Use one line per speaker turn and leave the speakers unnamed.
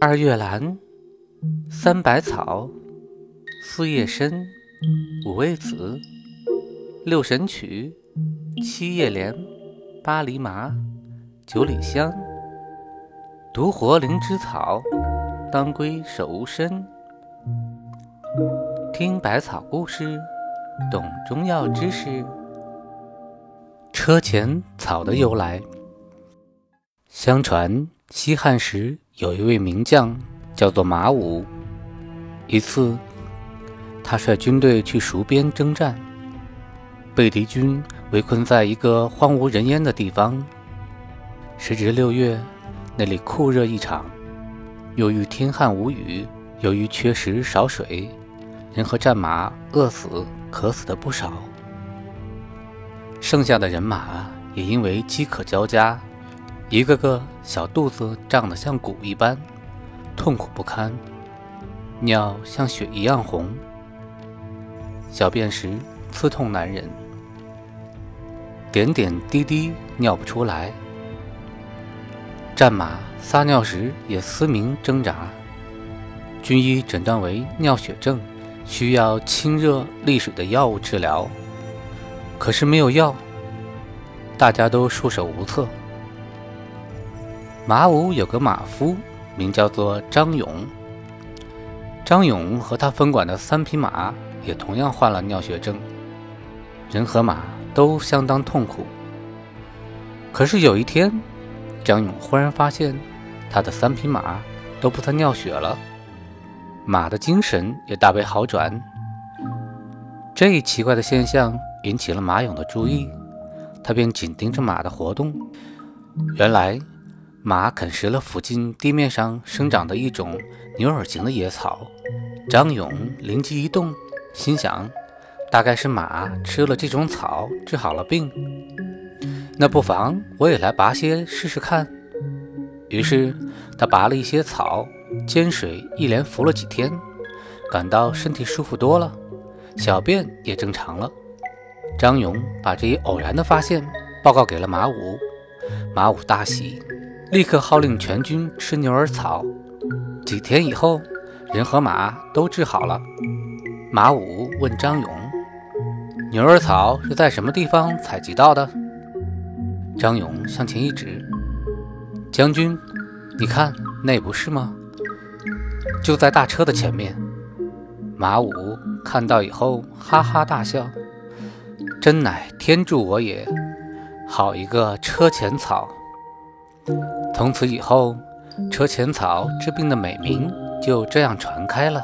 二月兰，三百草，四叶参，五味子，六神曲，七叶莲，八厘麻，九里香，独活灵芝草，当归手无参。听百草故事，懂中药知识。车前草的由来。相传西汉时有一位名将，叫做马武。一次，他率军队去戍边征战，被敌军围困在一个荒无人烟的地方。时值六月，那里酷热异常，由于天旱无雨，由于缺食少水。人和战马饿死、渴死的不少，剩下的人马也因为饥渴交加，一个个小肚子胀得像鼓一般，痛苦不堪，尿像血一样红，小便时刺痛难忍，点点滴滴尿不出来，战马撒尿时也嘶鸣挣扎，军医诊断为尿血症。需要清热利水的药物治疗，可是没有药，大家都束手无策。马武有个马夫，名叫做张勇。张勇和他分管的三匹马也同样患了尿血症，人和马都相当痛苦。可是有一天，张勇忽然发现，他的三匹马都不再尿血了。马的精神也大为好转。这一奇怪的现象引起了马勇的注意，他便紧盯着马的活动。原来，马啃食了附近地面上生长的一种牛耳形的野草。张勇灵机一动，心想：大概是马吃了这种草治好了病，那不妨我也来拔些试试看。于是，他拔了一些草。煎水一连服了几天，感到身体舒服多了，小便也正常了。张勇把这一偶然的发现报告给了马武，马武大喜，立刻号令全军吃牛耳草。几天以后，人和马都治好了。马武问张勇：“牛耳草是在什么地方采集到的？”张勇向前一指：“将军，你看，那不是吗？”就在大车的前面，马武看到以后哈哈大笑，真乃天助我也！好一个车前草！从此以后，车前草治病的美名就这样传开了。